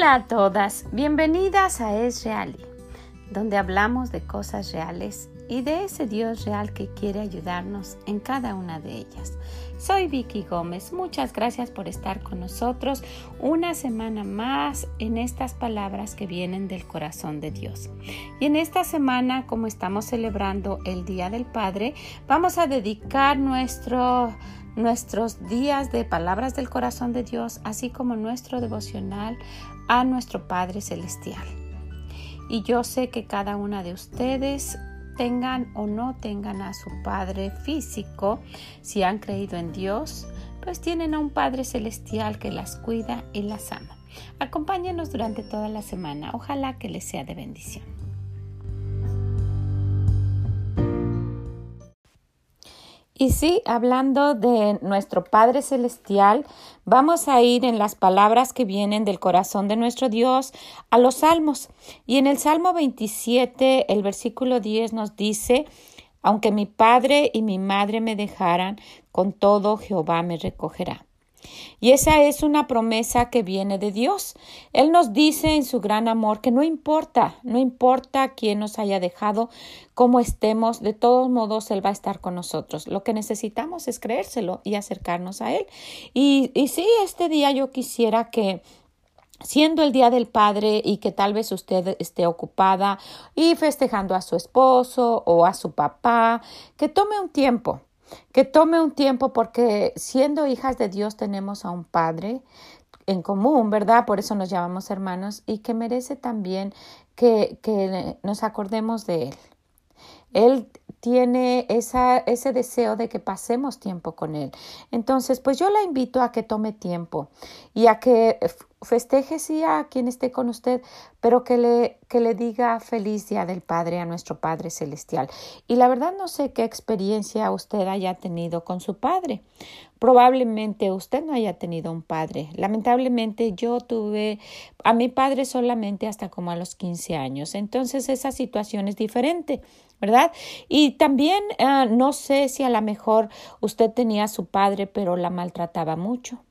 Hola a todas, bienvenidas a Es Reali, donde hablamos de cosas reales y de ese Dios real que quiere ayudarnos en cada una de ellas. Soy Vicky Gómez, muchas gracias por estar con nosotros una semana más en estas palabras que vienen del corazón de Dios. Y en esta semana, como estamos celebrando el Día del Padre, vamos a dedicar nuestro nuestros días de palabras del corazón de Dios, así como nuestro devocional a nuestro Padre Celestial. Y yo sé que cada una de ustedes tengan o no tengan a su Padre físico, si han creído en Dios, pues tienen a un Padre Celestial que las cuida y las ama. Acompáñenos durante toda la semana. Ojalá que les sea de bendición. Y sí, hablando de nuestro Padre Celestial, vamos a ir en las palabras que vienen del corazón de nuestro Dios a los salmos. Y en el Salmo 27, el versículo 10 nos dice, aunque mi padre y mi madre me dejaran, con todo Jehová me recogerá. Y esa es una promesa que viene de Dios. Él nos dice en su gran amor que no importa, no importa quién nos haya dejado, cómo estemos, de todos modos Él va a estar con nosotros. Lo que necesitamos es creérselo y acercarnos a Él. Y, y sí, este día yo quisiera que siendo el Día del Padre y que tal vez usted esté ocupada y festejando a su esposo o a su papá, que tome un tiempo que tome un tiempo porque siendo hijas de Dios tenemos a un Padre en común, ¿verdad? Por eso nos llamamos hermanos y que merece también que, que nos acordemos de Él. Él tiene esa, ese deseo de que pasemos tiempo con Él. Entonces, pues yo la invito a que tome tiempo y a que festeje sí a quien esté con usted, pero que le, que le diga feliz día del Padre a nuestro Padre Celestial. Y la verdad no sé qué experiencia usted haya tenido con su Padre. Probablemente usted no haya tenido un padre. Lamentablemente yo tuve a mi padre solamente hasta como a los 15 años. Entonces esa situación es diferente. ¿verdad? Y también ah, no sé si a lo mejor usted tenía a su padre, pero la maltrataba mucho.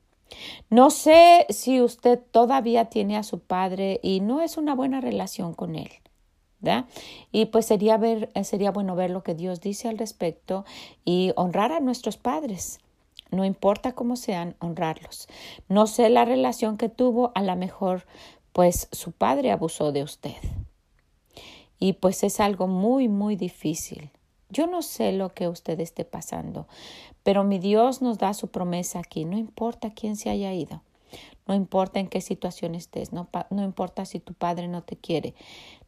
No sé si usted todavía tiene a su padre y no es una buena relación con él. ¿verdad? Y pues sería, ver, sería bueno ver lo que Dios dice al respecto y honrar a nuestros padres. No importa cómo sean, honrarlos. No sé la relación que tuvo, a lo mejor pues su padre abusó de usted. Y pues es algo muy, muy difícil. Yo no sé lo que usted esté pasando, pero mi Dios nos da su promesa aquí. No importa quién se haya ido, no importa en qué situación estés, no, no, importa si tu padre no te quiere,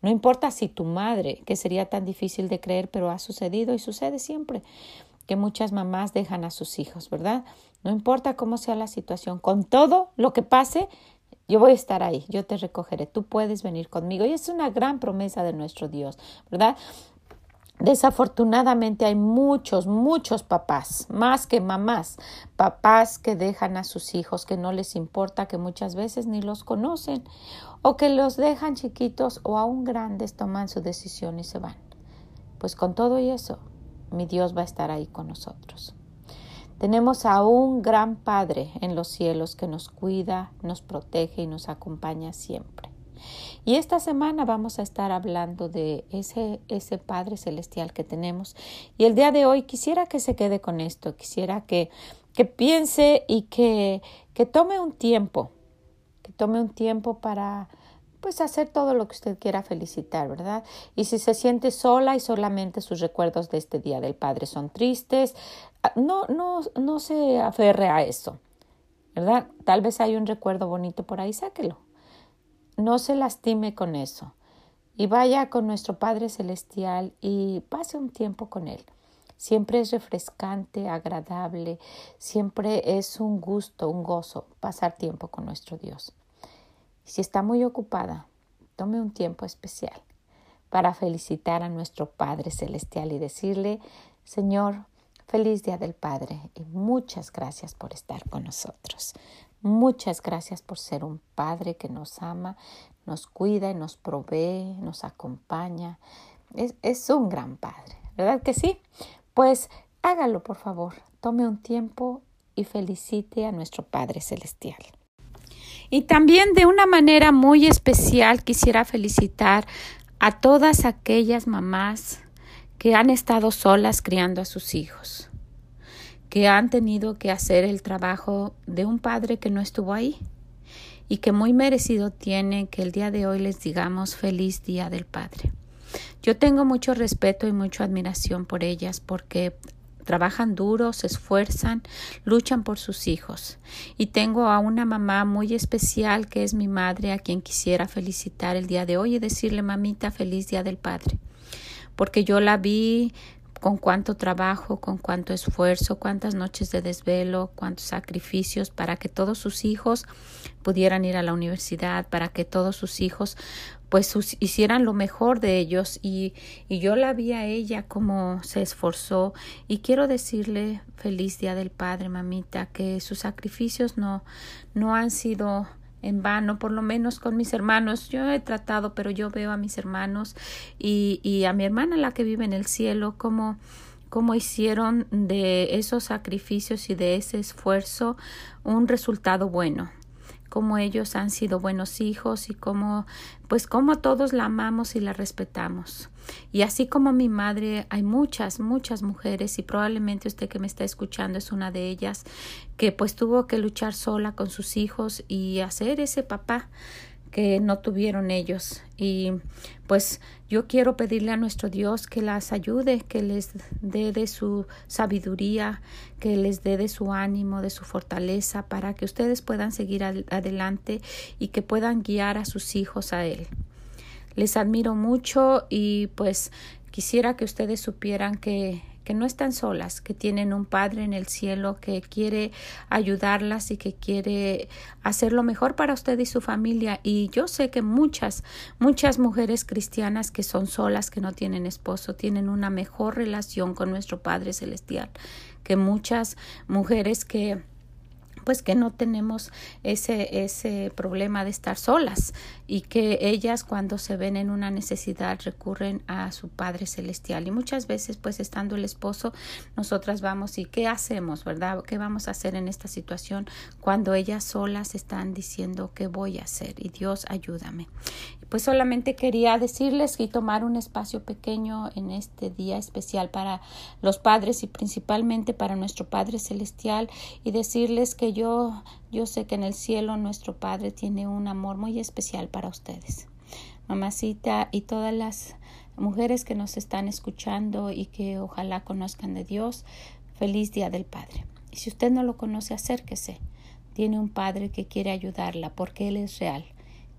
no importa si tu madre, que sería tan difícil de creer, pero ha sucedido y sucede siempre, que muchas mamás dejan a sus hijos, ¿verdad? No importa cómo sea la situación, con todo lo que pase, yo voy a estar ahí, yo te recogeré, tú puedes venir conmigo. Y es una gran promesa de nuestro Dios, ¿verdad? Desafortunadamente hay muchos, muchos papás, más que mamás, papás que dejan a sus hijos, que no les importa, que muchas veces ni los conocen, o que los dejan chiquitos o aún grandes, toman su decisión y se van. Pues con todo y eso, mi Dios va a estar ahí con nosotros. Tenemos a un gran Padre en los cielos que nos cuida, nos protege y nos acompaña siempre. Y esta semana vamos a estar hablando de ese, ese Padre Celestial que tenemos. Y el día de hoy quisiera que se quede con esto, quisiera que, que piense y que, que tome un tiempo, que tome un tiempo para pues hacer todo lo que usted quiera felicitar, ¿verdad? Y si se siente sola y solamente sus recuerdos de este Día del Padre son tristes, ah, no, no, no se aferre a eso, ¿verdad? Tal vez hay un recuerdo bonito por ahí, sáquelo. No se lastime con eso. Y vaya con nuestro Padre Celestial y pase un tiempo con Él. Siempre es refrescante, agradable, siempre es un gusto, un gozo pasar tiempo con nuestro Dios. Si está muy ocupada, tome un tiempo especial para felicitar a nuestro Padre Celestial y decirle, Señor, feliz Día del Padre y muchas gracias por estar con nosotros. Muchas gracias por ser un Padre que nos ama, nos cuida y nos provee, nos acompaña. Es, es un gran Padre, ¿verdad que sí? Pues hágalo, por favor. Tome un tiempo y felicite a nuestro Padre Celestial. Y también de una manera muy especial quisiera felicitar a todas aquellas mamás que han estado solas criando a sus hijos, que han tenido que hacer el trabajo de un padre que no estuvo ahí y que muy merecido tiene que el día de hoy les digamos feliz día del Padre. Yo tengo mucho respeto y mucha admiración por ellas porque trabajan duro, se esfuerzan, luchan por sus hijos. Y tengo a una mamá muy especial que es mi madre, a quien quisiera felicitar el día de hoy y decirle, mamita, feliz día del Padre. Porque yo la vi con cuánto trabajo, con cuánto esfuerzo, cuántas noches de desvelo, cuántos sacrificios para que todos sus hijos pudieran ir a la universidad, para que todos sus hijos pues hicieran lo mejor de ellos. Y, y yo la vi a ella como se esforzó. Y quiero decirle feliz día del padre mamita que sus sacrificios no no han sido en vano, por lo menos con mis hermanos. Yo he tratado, pero yo veo a mis hermanos y, y a mi hermana, la que vive en el cielo, como cómo hicieron de esos sacrificios y de ese esfuerzo un resultado bueno cómo ellos han sido buenos hijos y cómo, pues cómo todos la amamos y la respetamos. Y así como mi madre, hay muchas, muchas mujeres y probablemente usted que me está escuchando es una de ellas que pues tuvo que luchar sola con sus hijos y hacer ese papá que no tuvieron ellos. Y pues yo quiero pedirle a nuestro Dios que las ayude, que les dé de su sabiduría, que les dé de su ánimo, de su fortaleza, para que ustedes puedan seguir adelante y que puedan guiar a sus hijos a Él. Les admiro mucho y pues quisiera que ustedes supieran que que no están solas, que tienen un Padre en el cielo que quiere ayudarlas y que quiere hacer lo mejor para usted y su familia. Y yo sé que muchas, muchas mujeres cristianas que son solas, que no tienen esposo, tienen una mejor relación con nuestro Padre Celestial que muchas mujeres que pues que no tenemos ese, ese problema de estar solas y que ellas cuando se ven en una necesidad recurren a su Padre Celestial y muchas veces pues estando el esposo nosotras vamos y qué hacemos, ¿verdad? ¿Qué vamos a hacer en esta situación cuando ellas solas están diciendo qué voy a hacer y Dios ayúdame? Pues solamente quería decirles y tomar un espacio pequeño en este día especial para los padres y principalmente para nuestro Padre Celestial y decirles que yo, yo sé que en el cielo nuestro Padre tiene un amor muy especial para ustedes. Mamacita y todas las mujeres que nos están escuchando y que ojalá conozcan de Dios, feliz Día del Padre. Y si usted no lo conoce, acérquese. Tiene un Padre que quiere ayudarla porque Él es real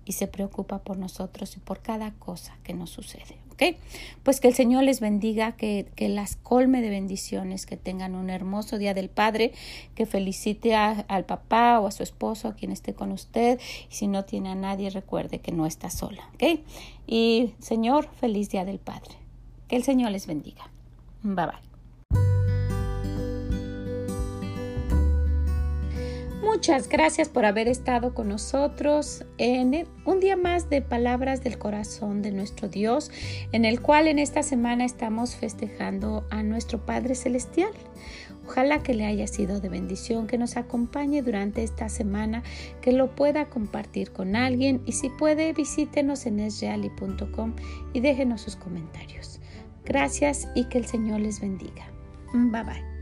y se preocupa por nosotros y por cada cosa que nos sucede. ¿Ok? Pues que el Señor les bendiga, que, que las colme de bendiciones, que tengan un hermoso día del Padre, que felicite al papá o a su esposo, a quien esté con usted, y si no tiene a nadie, recuerde que no está sola. ¿Ok? Y Señor, feliz día del Padre. Que el Señor les bendiga. Bye bye. Muchas gracias por haber estado con nosotros en un día más de Palabras del Corazón de nuestro Dios, en el cual en esta semana estamos festejando a nuestro Padre Celestial. Ojalá que le haya sido de bendición, que nos acompañe durante esta semana, que lo pueda compartir con alguien y si puede visítenos en esreali.com y déjenos sus comentarios. Gracias y que el Señor les bendiga. Bye bye.